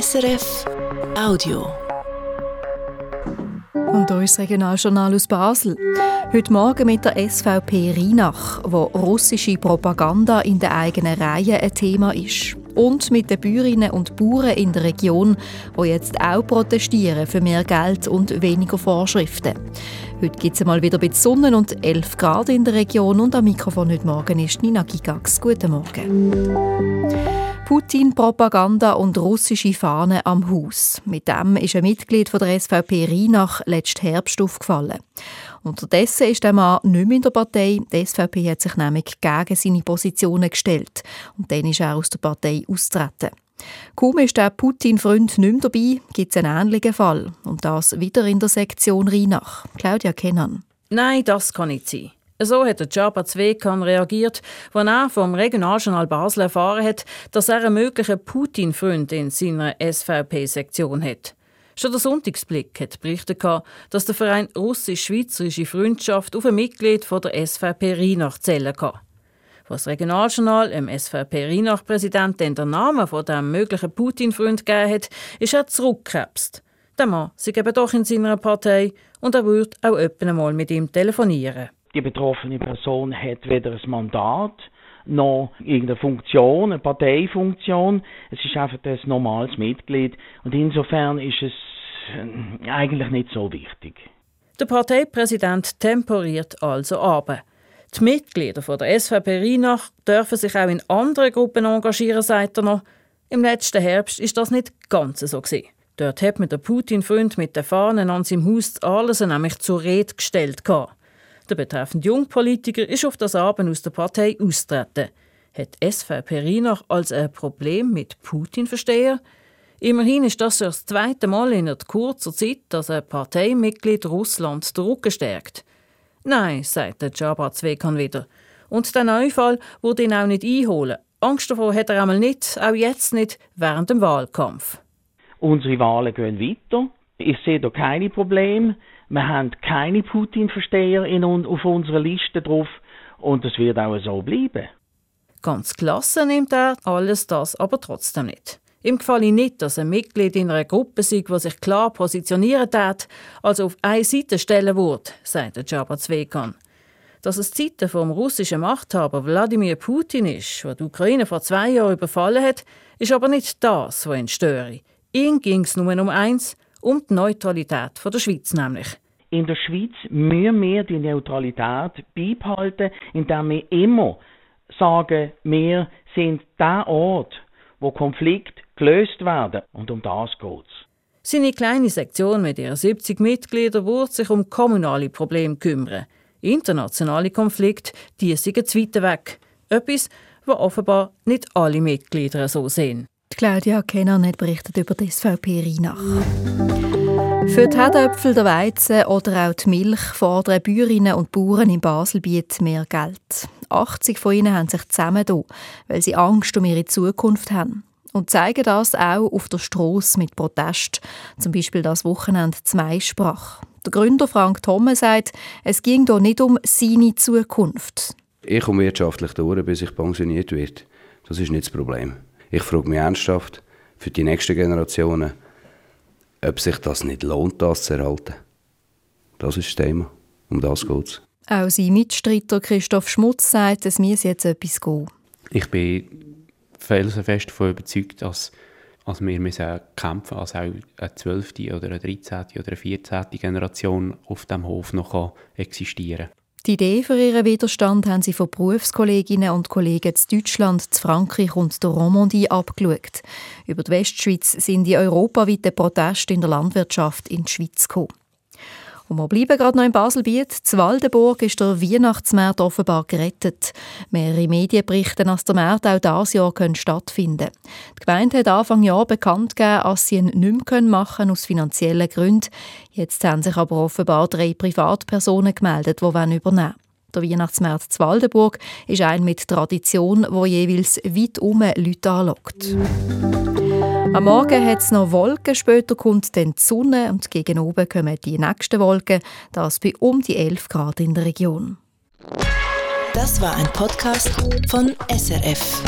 SRF Audio. Und das Regionaljournal aus Basel. Heute Morgen mit der SVP Rheinach, wo russische Propaganda in den eigenen Reihen ein Thema ist. Und mit den Bäuerinnen und Bauern in der Region, die jetzt auch protestieren für mehr Geld und weniger Vorschriften. Heute gibt es mal wieder ein Sonne und 11 Grad in der Region. Und am Mikrofon heute Morgen ist Nina Gigax. Guten Morgen. Putin-Propaganda und russische Fahnen am Haus. Mit dem ist ein Mitglied der SVP Rheinach letzten Herbst aufgefallen. Unterdessen ist der Mann nicht mehr in der Partei. Die SVP hat sich nämlich gegen seine Positionen gestellt. Und dann ist er aus der Partei austreten. Kaum ist der Putin-Freund nicht mehr dabei, gibt es einen ähnlichen Fall. Und das wieder in der Sektion Rheinach. Claudia Kennan. Nein, das kann nicht sein. So hat der Jabba Zwekan reagiert, als er vom Regionaljournal Basel erfahren hat, dass er einen möglichen Putin-Freund in seiner SVP-Sektion hat. Schon der Sonntagsblick hat berichtet, dass der Verein Russisch-Schweizerische Freundschaft auf ein Mitglied von der SVP Rheinach zählen kann. Was Regionaljournal dem SVP Rheinach-Präsident den Namen von dem möglichen Putin-Freund gegeben hat, ist er zurückgekrebst. Der Mann sei eben doch in seiner Partei und er würde auch öppen einmal mit ihm telefonieren. Die betroffene Person hat weder ein Mandat noch irgendeine Funktion, eine Parteifunktion. Es ist einfach ein normales Mitglied und insofern ist es äh, eigentlich nicht so wichtig. Der Parteipräsident temporiert also ab. Die Mitglieder der SVP Rheinach dürfen sich auch in anderen Gruppen engagieren, sagt er noch. Im letzten Herbst ist das nicht ganz so gewesen. Dort hat mir der Putin-Freund mit den Fahnen an seinem Haus alles nämlich zur Rede gestellt. Gehabt. Der betreffende Jungpolitiker ist auf das Abend aus der Partei austreten. Hat SVP Rheinach als ein Problem mit Putin verstehen? Immerhin ist das das zweite Mal in kurzer Zeit, dass ein Parteimitglied Russland den Rücken stärkt. Nein, sagt der Jabba Zwekan wieder. Und der Neufall würde ihn auch nicht einholen. Angst davor hat er einmal nicht, auch jetzt nicht, während dem Wahlkampf. Unsere Wahlen gehen weiter. Ich sehe da keine Probleme. Wir haben keine Putin-Versteher auf unserer Liste drauf und es wird auch so bleiben. Ganz klasse nimmt er alles das aber trotzdem nicht. Ihm gefalle nicht, dass ein Mitglied in einer Gruppe sei, die sich klar positionieren hat, also auf eine Seite stellen würde, sagt der Jabba Zwekan. Dass es Seite vom russischen Machthaber Wladimir Putin ist, der die Ukraine vor zwei Jahren überfallen hat, ist aber nicht das, was ihn störe. Ihm ging es nur um eins, um die Neutralität der Schweiz nämlich. In der Schweiz müssen wir die Neutralität beibehalten, indem wir immer sagen, wir sind der Ort, wo Konflikte gelöst werden. Und um das geht's. Seine kleine Sektion mit ihren 70 Mitgliedern wird sich um kommunale Probleme kümmern. Internationale Konflikte, die sind zu weit weg. Etwas, was offenbar nicht alle Mitglieder so sehen. Claudia Kenner hat berichtet über die SVP Rheinach. Für die Herdöpfel, der Weizen oder auch die Milch fordern Bäuerinnen und Bauern im Baselbiet mehr Geld. 80 von ihnen haben sich zusammengetan, weil sie Angst um ihre Zukunft haben. Und zeigen das auch auf der Strasse mit Protest, zum Beispiel das Wochenende zum Maisprach. Der Gründer Frank Thomme sagt, es ging hier nicht um seine Zukunft. Ich komme wirtschaftlich durch, bis ich pensioniert werde. Das ist nicht das Problem. Ich frage mich ernsthaft für die nächsten Generationen, ob sich das nicht lohnt, das zu erhalten. Das ist das Thema. Um das geht es. Auch sein Mitstreiter Christoph Schmutz sagt, es muss jetzt etwas gehen. Ich bin felsenfest davon überzeugt, dass, dass wir müssen kämpfen als auch eine 12. oder eine 13. oder eine 14. Generation auf dem Hof noch existieren kann. Die Idee für ihren Widerstand haben sie von Berufskolleginnen und Kollegen zu Deutschland, zu Frankreich und der Romandie abgeschaut. Über die Westschweiz sind die europaweiten Proteste in der Landwirtschaft in die Schweiz gekommen. Und wir bleiben gerade noch in Baselbiet. Zu Waldenburg ist der Weihnachtsmarkt offenbar gerettet. Mehrere Medien berichten, dass der Markt auch dieses Jahr stattfinden. Die Gemeinde hat Anfang Jahr bekannt gegeben, dass sie ihn nicht mehr machen aus finanziellen Gründen. Jetzt haben sich aber offenbar drei Privatpersonen gemeldet, die übernehmen wollen. Der Weihnachtsmarkt zu Waldenburg ist ein mit Tradition, wo jeweils weit um Leute anlockt. Am Morgen hat es noch Wolken, später kommt dann die Sonne und gegen oben kommen die nächsten Wolken, das bei um die 11 Grad in der Region. Das war ein Podcast von SRF.